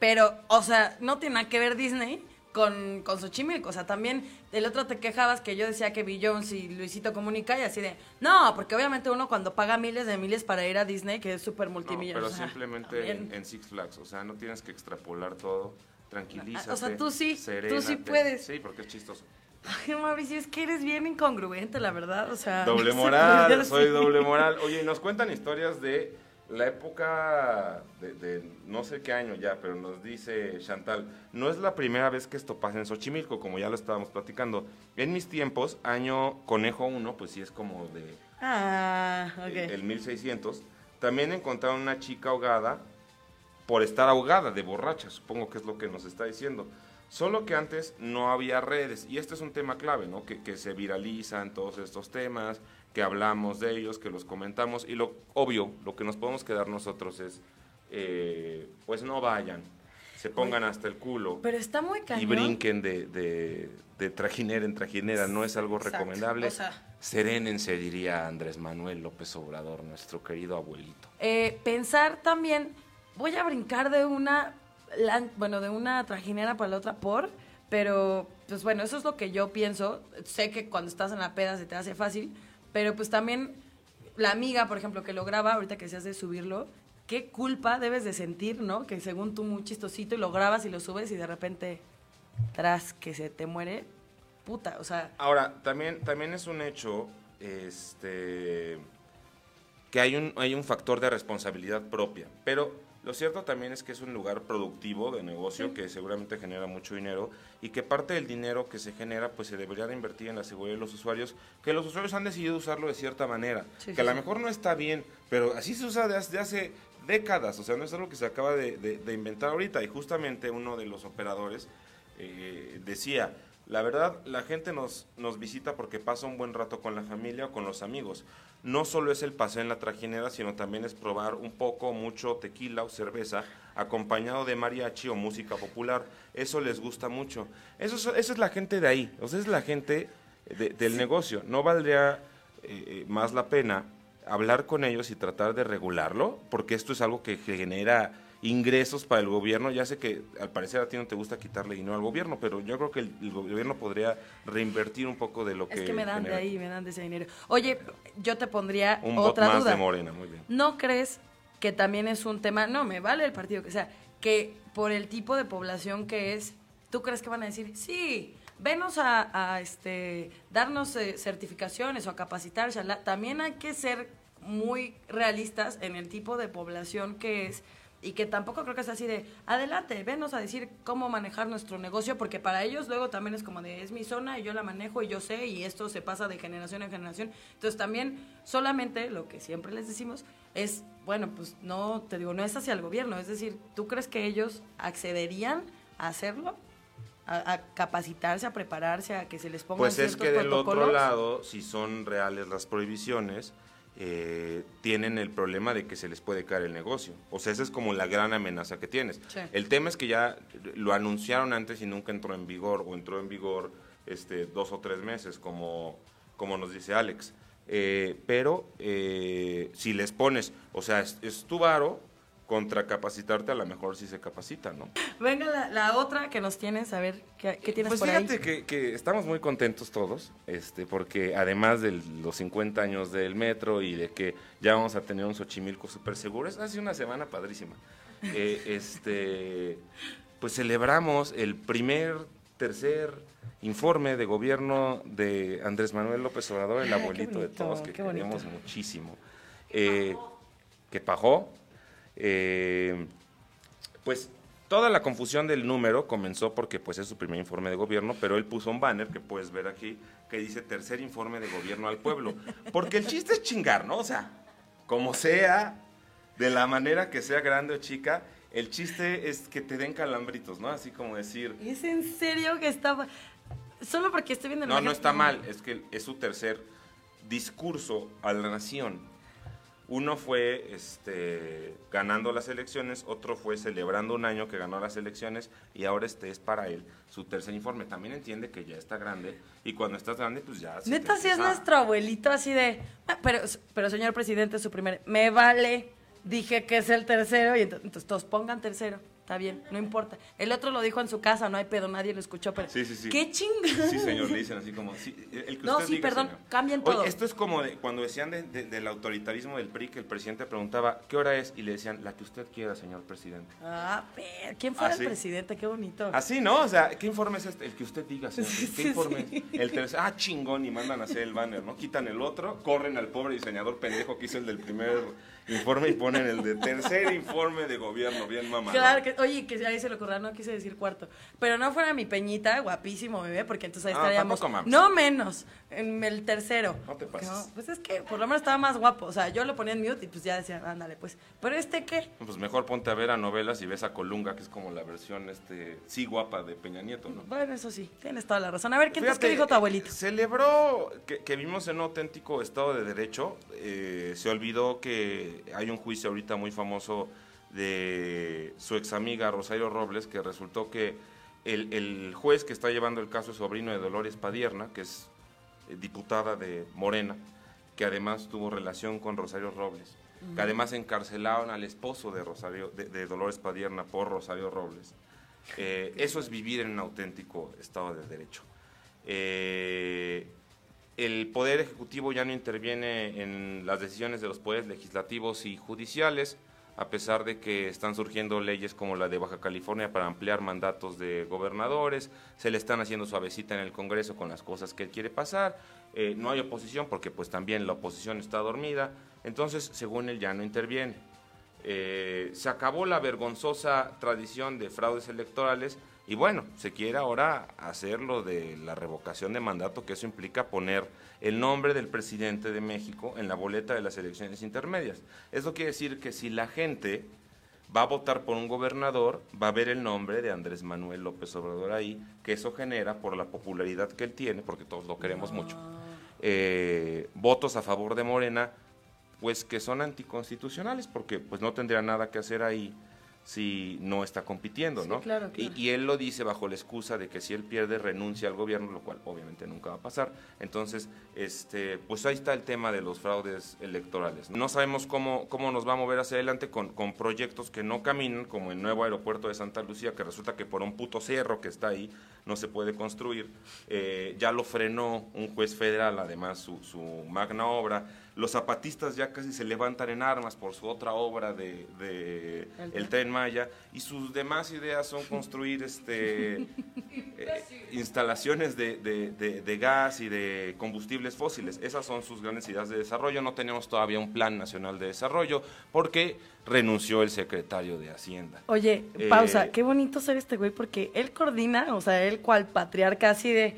Pero, o sea, no tiene nada que ver Disney con, con Xochimilco. O sea, también del otro te quejabas que yo decía que Jones y Luisito Comunica y así de, no, porque obviamente uno cuando paga miles de miles para ir a Disney, que es súper
No,
multimillonario.
pero
o sea,
simplemente en, Six Flags, o sea, no tienes que extrapolar todo, tranquilízate.
O sea, tú sí, tú sí puedes.
Sí, porque es chistoso.
Ay, Mauricio, es que eres bien incongruente, la verdad. O sea,
Doble [laughs] moral, soy doble moral. Oye, y nos cuentan historias de la época de, de no sé qué año ya, pero nos dice Chantal, no es la primera vez que esto pasa en Xochimilco, como ya lo estábamos platicando. En mis tiempos, año conejo 1, pues sí es como de
Ah, ok.
el, el 1600, también encontraron una chica ahogada por estar ahogada de borracha, supongo que es lo que nos está diciendo. Solo que antes no había redes, y este es un tema clave, ¿no? Que, que se viralizan todos estos temas, que hablamos de ellos, que los comentamos, y lo obvio, lo que nos podemos quedar nosotros es, eh, pues no vayan, se pongan hasta el culo
Pero está muy cañón.
y brinquen de, de, de trajinera en trajinera, no es algo
Exacto,
recomendable.
o sea.
Serénense, diría Andrés Manuel López Obrador, nuestro querido abuelito.
Eh, pensar también, voy a brincar de una, bueno, de una trajinera para la otra por, pero pues bueno, eso es lo que yo pienso. Sé que cuando estás en la peda se te hace fácil, pero pues también la amiga, por ejemplo, que lo graba, ahorita que se hace subirlo, qué culpa debes de sentir, ¿no? Que según tú muy chistosito y lo grabas y lo subes y de repente, tras que se te muere, puta, o sea,
Ahora, también, también es un hecho este, que hay un, hay un factor de responsabilidad propia, pero lo cierto también es que es un lugar productivo de negocio que seguramente genera mucho dinero y que parte del dinero que se genera pues se debería de invertir en la seguridad de los usuarios, que los usuarios han decidido usarlo de cierta manera,
Sí,
que
sí,
a lo mejor no está bien, pero así se usa desde hace décadas, o sea, no es algo que se acaba de, de- de inventar ahorita y justamente uno de los operadores eh, decía, la verdad, la gente nos, nos visita porque pasa un buen rato con la familia o con los amigos. No solo es el paseo en la trajinera, sino también es probar un poco, mucho tequila o cerveza acompañado de mariachi o música popular. Eso les gusta mucho. Eso es, esa es la gente de ahí, o sea, es la gente de- del negocio. No valdría eh, eh, más la pena hablar con ellos y tratar de regularlo, porque esto es algo que genera ingresos para el gobierno. Ya sé que al parecer a ti no te gusta quitarle dinero al gobierno, pero yo creo que el, el gobierno podría reinvertir un poco de lo que...
es que me dan de ahí, me dan de ese dinero. Oye, yo te pondría
Un bot
otra
más
duda.
de Morena, muy bien.
¿No crees que también es un tema, no, me vale el partido que sea, que por el tipo de población que es, ¿tú crees que van a decir, sí, venos a, a, este, darnos eh, certificaciones o a capacitar, shalá"? también hay que ser muy realistas en el tipo de población que es y que tampoco creo que sea así de, adelante, venos a decir cómo manejar nuestro negocio, porque para ellos luego también es como de, es mi zona y yo la manejo y yo sé y esto se pasa de generación en generación. Entonces también solamente lo que siempre les decimos es, bueno, pues no, te digo, no es hacia el gobierno, es decir, ¿tú crees que ellos accederían a hacerlo? A, a capacitarse, a prepararse, a que se les pongan
Pues es que del otro lado, si son reales las prohibiciones, eh, tienen el problema de que se les puede caer el negocio. O sea, esa es como la gran amenaza que tienes.
Sí.
El tema es que ya lo anunciaron antes y nunca entró en vigor, o entró en vigor este, dos o tres meses, como, como nos dice Alex. Eh, pero eh, si les pones, o sea, es, es tu varo contra capacitarte, a lo mejor sí se capacita, ¿no?
Venga la, la otra que nos tienes, a ver, ¿qué, qué tienes
Pues
por
fíjate
ahí?
que, que estamos muy contentos todos, este, porque además de los 50 años del metro y de que ya vamos a tener un Xochimilco súper seguro, es hace una semana padrísima. Eh, [laughs] este, pues celebramos el primer, tercer informe de gobierno de Andrés Manuel López Obrador, el
Ah,
abuelito de todos, que queremos muchísimo. Eh, que pagó. Eh, pues toda la confusión del número comenzó porque pues es su primer informe de gobierno, pero él puso un banner que puedes ver aquí que dice tercer informe de gobierno al pueblo. Porque el chiste es chingar, ¿no? O sea, como sea, de la manera que sea grande o chica, el chiste es que te den calambritos, ¿no? Así como decir,
¿Es en serio que estaba...? Solo porque estoy viendo... la
no, no está mal, es que es su tercer discurso a la nación. Uno fue este, ganando las elecciones, otro fue celebrando un año que ganó las elecciones y ahora este es para él su tercer informe. También entiende que ya está grande y cuando estás grande pues ya... se
Neta, sí es nuestro abuelito así de... "Ah, pero, pero señor presidente, su primer... Me vale, dije que es el tercero y ento- entonces todos pongan tercero. Está bien, no importa. El otro lo dijo en su casa, no hay pedo, nadie lo escuchó, pero...
Sí, sí, sí.
¡Qué chingada!
Sí, señor, le dicen así como... sí, el que
No,
usted
sí,
diga,
perdón,
señor.
cambien
Oye,
todo.
esto es como de- cuando decían de- de- del autoritarismo del PRI, que el presidente preguntaba, ¿qué hora es? Y le decían, la que usted quiera, señor presidente.
Ah, pero, ¿quién fuera
Ah,
el presidente? Qué bonito.
Así, ¿no? O sea, ¿qué informe es este? El que usted diga, señor. ¿Qué informe
sí.
El tercer, ah, chingón, y mandan a hacer el banner, ¿no? Quitan el otro, corren al pobre diseñador pendejo que hizo el del primer informe y ponen el de tercer informe de gobierno, bien mamá.
Claro, que, oye, que ahí se lo ocurra, no quise decir cuarto. Pero no fuera mi peñita, guapísimo bebé, porque entonces ahí
Ah,
estaríamos. No menos, en el tercero.
No te pases.
No, pues es que por lo menos estaba más guapo. O sea, yo lo ponía en mute y pues ya decía, ándale, pues. Pero este qué?
Pues mejor ponte a ver a novelas y ves a Colunga, que es como la versión, este, sí guapa de Peña Nieto, ¿no?
Bueno, eso sí, tienes toda la razón. A ver, ¿qué,
Fíjate,
¿qué dijo tu abuelito?
Celebró que, que vivimos en un auténtico Estado de Derecho. Eh, se olvidó que hay un juicio ahorita muy famoso de su ex amiga Rosario Robles, que resultó que el, el juez que está llevando el caso es sobrino de Dolores Padierna, que es eh, diputada de Morena, que además tuvo relación con Rosario Robles, que además encarcelaron al esposo de, Rosario, de, de Dolores Padierna por Rosario Robles. [laughs] Eh, eso es vivir en un auténtico Estado de Derecho. Eh, el Poder Ejecutivo ya no interviene en las decisiones de los poderes legislativos y judiciales, a pesar de que están surgiendo leyes como la de Baja California para ampliar mandatos de gobernadores, se le están haciendo suavecita en el Congreso con las cosas que él quiere pasar, eh, no hay oposición porque pues también la oposición está dormida, entonces según él ya no interviene. Eh, se acabó la vergonzosa tradición de fraudes electorales y bueno, se quiere ahora hacer lo de la revocación de mandato, que eso implica poner el nombre del presidente de México en la boleta de las elecciones intermedias. Eso quiere decir que si la gente va a votar por un gobernador, va a ver el nombre de Andrés Manuel López Obrador ahí, que eso genera por la popularidad que él tiene, porque todos lo queremos mucho, eh, votos a favor de Morena, pues que son anticonstitucionales, porque pues no tendría nada que hacer ahí si no está compitiendo,
Sí,
¿no?
claro,
Y-
claro.
Y, él lo dice bajo la excusa de que si él pierde renuncia al gobierno, lo cual obviamente nunca va a pasar. Entonces, este, pues ahí está el tema de los fraudes electorales. No sabemos cómo, cómo nos va a mover hacia adelante con, con proyectos que no caminan, como el nuevo aeropuerto de Santa Lucía, que resulta que por un puto cerro que está ahí no se puede construir. Eh, ya lo frenó un juez federal, además su, su magna obra. Los zapatistas ya casi se levantan en armas por su otra obra de, de
El
el Tren Maya y sus demás ideas son construir este [laughs] eh, instalaciones de, de- de- gas y de combustibles fósiles. Esas son sus grandes ideas de desarrollo. No tenemos todavía un plan nacional de desarrollo porque renunció el secretario de Hacienda.
Oye,
Eh,
pausa, qué bonito ser este güey porque él coordina, o sea, él cual patriarca así de,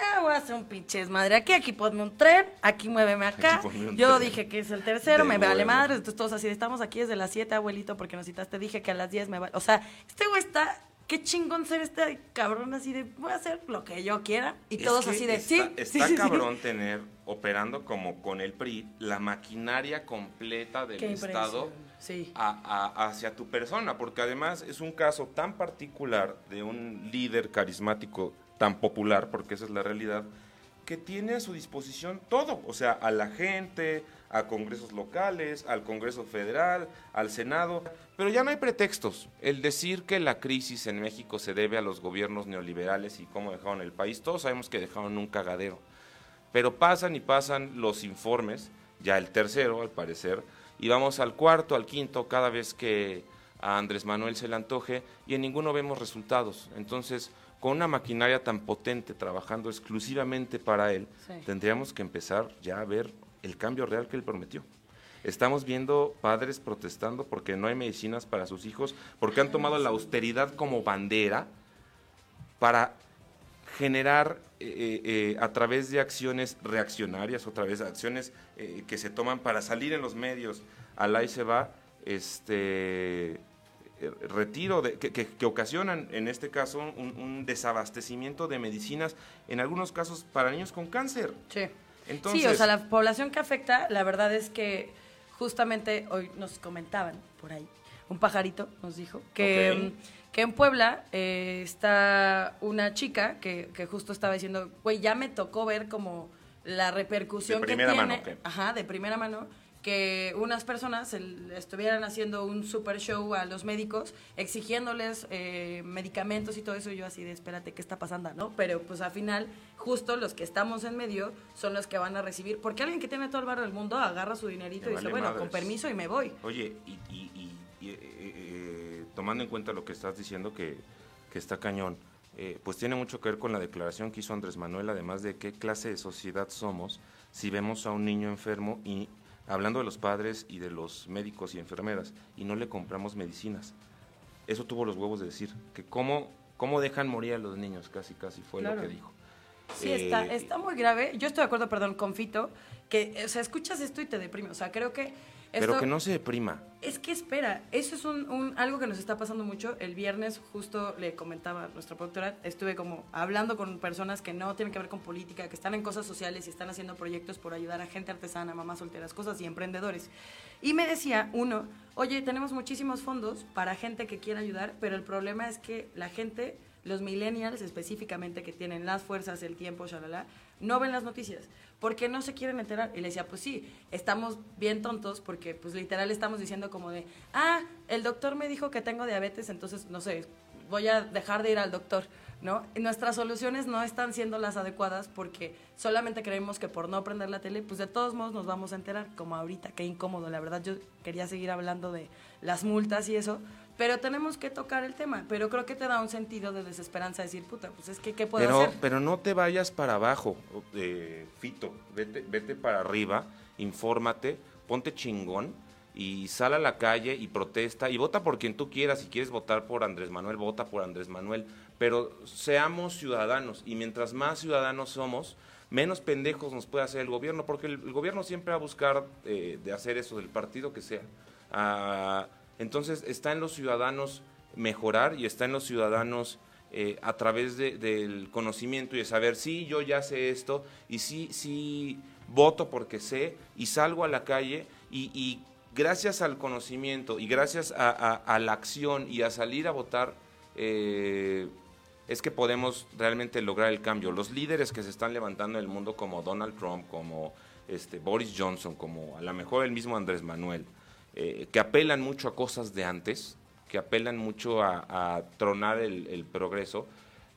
ah, voy a hacer un pinche desmadre aquí, aquí ponme un tren, aquí muéveme acá.
Aquí
Yo
tren.
dije que es el tercero,
De
me vale madre, entonces todos así de, estamos aquí desde las 7, abuelito, porque nos citaste, dije que a las 10 me va. O sea, este güey está, qué chingón ser este cabrón así de, voy a hacer lo que yo quiera y
Es
todos así de,
está,
sí,
está
sí, sí, sí".
cabrón tener operando como con el PRI la maquinaria completa del
Qué
Estado
sí.
a- a- hacia tu persona, porque además es un caso tan particular de un líder carismático tan popular, porque esa es la realidad, que tiene a su disposición todo, o sea, a la gente, a congresos locales, al Congreso Federal, al Senado, pero ya no hay pretextos. El decir que la crisis en México se debe a los gobiernos neoliberales y cómo dejaron el país, todos sabemos que dejaron un cagadero. Pero pasan y pasan los informes, ya el tercero al parecer, y vamos al cuarto, al quinto, cada vez que a Andrés Manuel se le antoje, y en ninguno vemos resultados. Entonces, con una maquinaria tan potente trabajando exclusivamente para él,
Sí.
tendríamos que empezar ya a ver el cambio real que él prometió. Estamos viendo padres protestando porque no hay medicinas para sus hijos, porque han tomado la austeridad como bandera para generar eh, eh, a través de acciones reaccionarias, otra vez acciones eh, que se toman para salir en los medios, al ahí se va, este eh, retiro de, que, que- que ocasionan en este caso un, un desabastecimiento de medicinas, en algunos casos para niños con cáncer.
Sí.
Entonces,
sí, o sea, la población que afecta, la verdad es que justamente hoy nos comentaban por ahí, un pajarito nos dijo que, que en Puebla eh, está una chica que, que justo estaba diciendo, güey, ya me tocó ver como la repercusión
De
que
primera
tiene,
mano,
ajá, de primera mano, que unas personas el- estuvieran haciendo un super show a los médicos exigiéndoles eh, medicamentos y todo eso y yo así de espérate qué está pasando no pero pues al final justo los que estamos en medio son los que van a recibir porque alguien que tiene todo el barro del mundo agarra su dinerito
Me
y dice bueno
madres.
con permiso y me voy.
Oye, y, y- y- y, eh, eh, tomando en cuenta lo que estás diciendo, que, que está cañón, eh, pues tiene mucho que ver con la declaración que hizo Andrés Manuel, además de qué clase de sociedad somos si vemos a un niño enfermo y hablando de los padres y de los médicos y enfermeras y no le compramos medicinas. Eso tuvo los huevos de decir, que cómo, cómo dejan morir a los niños, casi, casi fue
Claro.
lo que dijo.
Sí,
Eh,
está, está muy grave. Yo estoy de acuerdo, perdón, con Fito, que, o sea, escuchas esto y te deprime. O sea, creo que
Pero que no se deprima.
Es que espera, eso es un, un- algo que nos está pasando mucho. El viernes justo le comentaba a nuestra productora, estuve como hablando con personas que no tienen que ver con política, que están en cosas sociales y están haciendo proyectos por ayudar a gente artesana, mamás solteras, cosas y emprendedores. Y me decía uno, oye, tenemos muchísimos fondos para gente que quiera ayudar, pero el problema es que la gente, los millennials específicamente que tienen las fuerzas, el tiempo, shalala, no ven las noticias porque no se quieren enterar. Y le decía, pues sí, estamos bien tontos porque pues literal estamos diciendo como de, ah, el doctor me dijo que tengo diabetes, entonces, no sé, voy a dejar de ir al doctor, ¿no? Y nuestras soluciones no están siendo las adecuadas porque solamente creemos que por no prender la tele, pues de todos modos nos vamos a enterar, como ahorita, qué incómodo, la verdad yo quería seguir hablando de las multas y eso, pero tenemos que tocar el tema, pero creo que te da un sentido de desesperanza decir, puta, pues es que, ¿qué puedo
Pero,
hacer?
pero no te vayas para abajo, eh, Fito. Vete, vete para arriba, infórmate, ponte chingón y sal a la calle y protesta y vota por quien tú quieras. Si quieres votar por Andrés Manuel, vota por Andrés Manuel. Pero seamos ciudadanos y mientras más ciudadanos somos, menos pendejos nos puede hacer el gobierno, porque el, el gobierno siempre va a buscar eh, de hacer eso, del partido que sea. Ah, entonces está en los ciudadanos mejorar y está en los ciudadanos eh, a través de- del conocimiento y de saber, sí, yo ya sé esto, y sí, sí, voto porque sé, y salgo a la calle y, gracias al conocimiento y gracias a la acción y a salir a votar, eh, es que podemos realmente lograr el cambio. Los líderes que se están levantando en el mundo como Donald Trump, como este, Boris Johnson, como a lo mejor el mismo Andrés Manuel, eh, que apelan mucho a cosas de antes, que apelan mucho a, tronar el, progreso,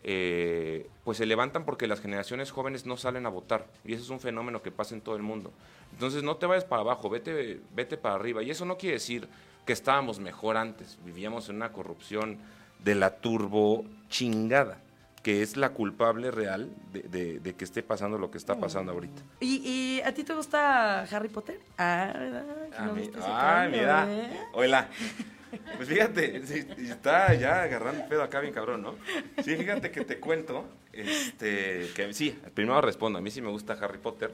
eh, pues se levantan porque las generaciones jóvenes no salen a votar. Y ese es un fenómeno que pasa en todo el mundo. Entonces no te vayas para abajo, vete, vete para arriba. Y eso no quiere decir que estábamos mejor antes. Vivíamos en una corrupción de la turbo chingada, que es la culpable real de, de- de que esté pasando lo que está pasando ahorita.
¿Y, y a ti te gusta Harry Potter? Ah, ¿verdad? Que
Ah,
no
ah, mira.
¿eh?
Hola. [laughs] Pues fíjate, está ya agarrando el pedo acá bien cabrón, ¿no? Sí, fíjate que te cuento, este, que sí, primero respondo, a mí sí me gusta Harry Potter,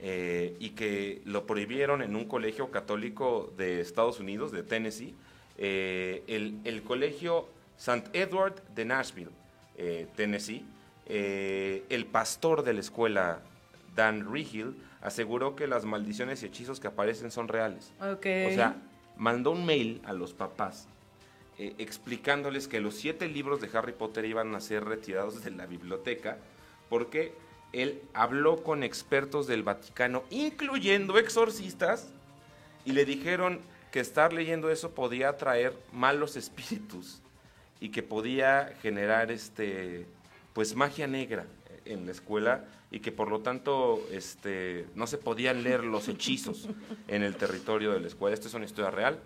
eh, y que lo prohibieron en un colegio católico de Estados Unidos, de Tennessee, eh, el, el colegio St. Edward de Nashville, eh, Tennessee, eh, el pastor de la escuela, Dan Rehill, aseguró que las maldiciones y hechizos que aparecen son reales.
Ok.
O sea, mandó un mail a los papás eh, explicándoles que los siete libros de Harry Potter iban a ser retirados de la biblioteca porque él habló con expertos del Vaticano, incluyendo exorcistas, y le dijeron que estar leyendo eso podía atraer malos espíritus y que podía generar este pues magia negra en la escuela y que por lo tanto este no se podían leer los hechizos en el territorio de la escuela. Esta es una historia real.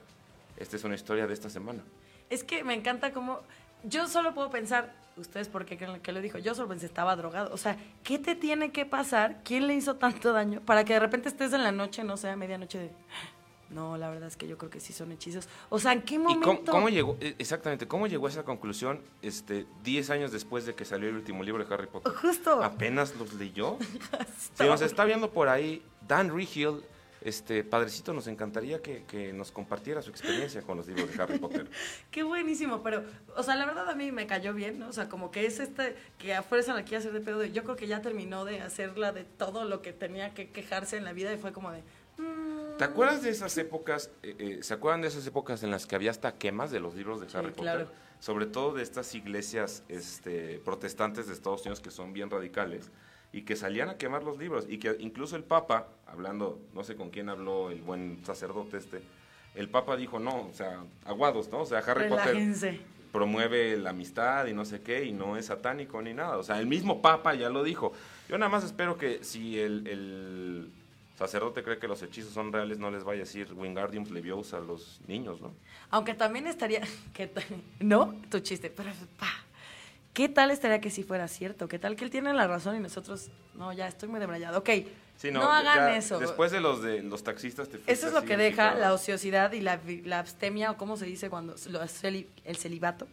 Esta es una historia de esta semana.
Es que me encanta cómo. Yo solo puedo pensar, ustedes por qué creen que lo dijo, yo solo pensé estaba drogado. O sea, ¿qué te tiene que pasar? ¿Quién le hizo tanto daño? Para que de repente estés en la noche, no sé, a medianoche de. No, la verdad es que yo creo que sí son hechizos. O sea, ¿en qué
¿Y
momento?
cómo, cómo llegó, eh, exactamente, cómo llegó a esa conclusión este, 10 años después de que salió el último libro de Harry Potter?
Justo.
¿Apenas los leyó? [laughs] Si nos está viendo por ahí, Dan Rehill, este, padrecito, nos encantaría que, que nos compartiera su experiencia con los libros de Harry Potter. [laughs]
Qué buenísimo, pero, o sea, la verdad a mí me cayó bien, ¿no? O sea, como que es este, que a fuerza la quiere hacer de pedo, yo creo que ya terminó de hacerla de todo lo que tenía que quejarse en la vida y fue como de...
¿Te acuerdas de esas épocas, eh, eh, se acuerdan de esas épocas en las que había hasta quemas de los libros de
Sí,
Harry
claro.
Potter? Sobre todo de estas iglesias este, protestantes de Estados Unidos que son bien radicales y que salían a quemar los libros y que incluso el Papa, hablando, no sé con quién habló el buen sacerdote este, el Papa dijo, no, o sea, aguados, ¿no? O sea, Harry Potter promueve la amistad y no sé qué, y no es satánico ni nada. O sea, el mismo Papa ya lo dijo. Yo nada más espero que si el, el sacerdote cree que los hechizos son reales, no les vaya a decir Wingardium Leviosa a los niños, ¿no?
Aunque también estaría. [laughs] ¿qué tal? ¿No? Tu chiste. Pero, pa, ¿Qué tal estaría que si fuera cierto? ¿Qué tal que él tiene la razón y nosotros. No, ya estoy muy debrayado. Ok.
Sí,
no, hagan eso.
Después de los de los taxistas te
Eso es lo que deja la ociosidad y la, abstemia, o cómo se dice cuando lo- el celibato.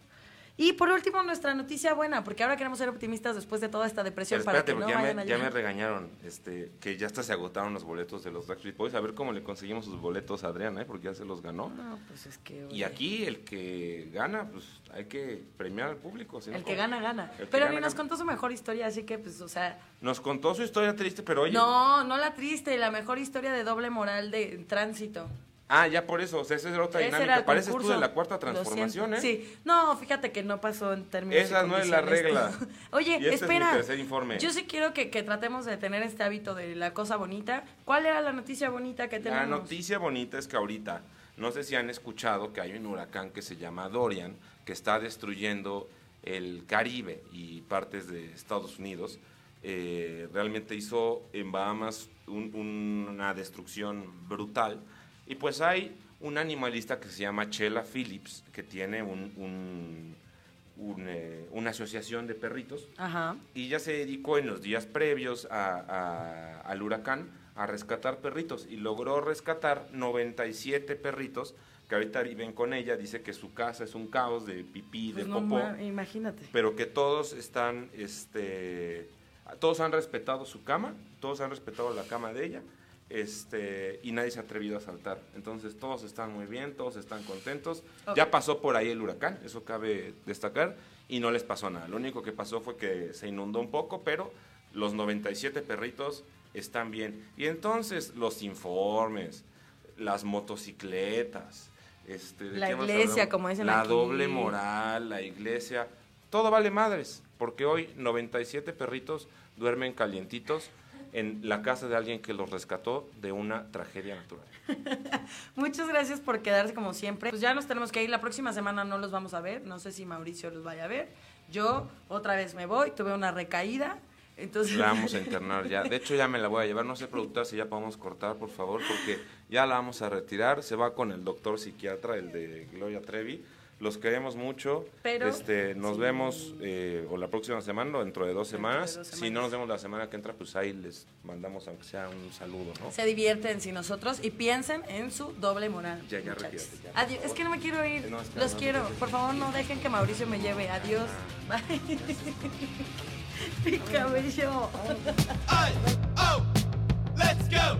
Y por último, nuestra noticia buena, porque ahora queremos ser optimistas después de toda esta depresión
Pero
para
espérate,
que no
ya,
vayan
me, ya me regañaron este, que ya hasta se agotaron los boletos de los Backstreet Boys. A ver cómo le conseguimos sus boletos a Adrián, ¿eh? porque ya se los ganó.
No, pues es que.
Y
oye,
aquí el que gana, pues hay que premiar al público. si no,
El que
¿cómo?
gana, gana.
El que
Pero ni nos
gana.
contó su mejor historia, así que, pues, o sea.
Nos contó su historia triste, pero oye.
No, no la triste, la mejor historia de doble moral de tránsito.
Ah, ya por eso, o sea, esa era otra
Ese
dinámica. Pareces tú de la cuarta transformación, ¿eh?
Sí, no, fíjate que no pasó en términos.
Esa
y
no es la regla. [laughs]
Oye,
Y este es mi
espera.
tercer informe.
Yo sí quiero que, que tratemos de tener este hábito de la cosa bonita. ¿Cuál era la noticia bonita que
La
tenemos?
noticia bonita es que ahorita, no sé si han escuchado que hay un huracán que se llama Dorian, que está destruyendo el Caribe y partes de Estados Unidos. Eh, realmente hizo en Bahamas un- una destrucción brutal. Y pues hay un animalista que se llama Chela Phillips, que tiene un- un- un, eh, una asociación de perritos.
Ajá.
Y ella se dedicó en los días previos a- a- al huracán a rescatar perritos y logró rescatar 97 perritos que ahorita viven con ella. Dice que su casa es un caos de pipí, de
Pues no
popó,
ma- imagínate.
pero que todos están, este, todos han respetado su cama, todos han respetado la cama de ella. Este, y nadie se ha atrevido a saltar. Entonces todos están muy bien, todos están contentos. Ya pasó por ahí el huracán, eso cabe destacar, y no les pasó nada. Lo único que pasó fue que se inundó un poco, pero los 97 perritos están bien. Y entonces los informes, las motocicletas, este, ¿de
La iglesia,
hablamos?
como dicen
La
aquí.
doble moral, la iglesia, todo vale madres, porque hoy 97 perritos duermen calientitos en la casa de alguien que los rescató de una tragedia natural. [laughs]
Muchas gracias por quedarse como siempre. Pues ya nos tenemos que ir. La próxima semana no los vamos a ver. No sé si Mauricio los vaya a ver. Yo otra vez me voy. Tuve una recaída. Entonces.
La [laughs] vamos a internar ya. De hecho, ya me la voy a llevar. No sé, productor, si ya podemos cortar, por favor, porque ya la vamos a retirar. Se va con el doctor psiquiatra, el de Gloria Trevi. Los queremos mucho.
Pero-
este, nos
sí.
vemos eh, o la próxima semana o dentro de dos
de
semanas. Si no nos vemos la semana que entra, pues ahí les mandamos, aunque sea un saludo, ¿no?
Se divierten sin nosotros y piensen en su doble moral.
Ya, ya, retírate, ya,
Adiós. Es que no me quiero ir.
No,
Los
no,
quiero. Por favor, no dejen que Mauricio me lleve. Adiós. Bye. [laughs] Mi cabello.
I, oh, let's go.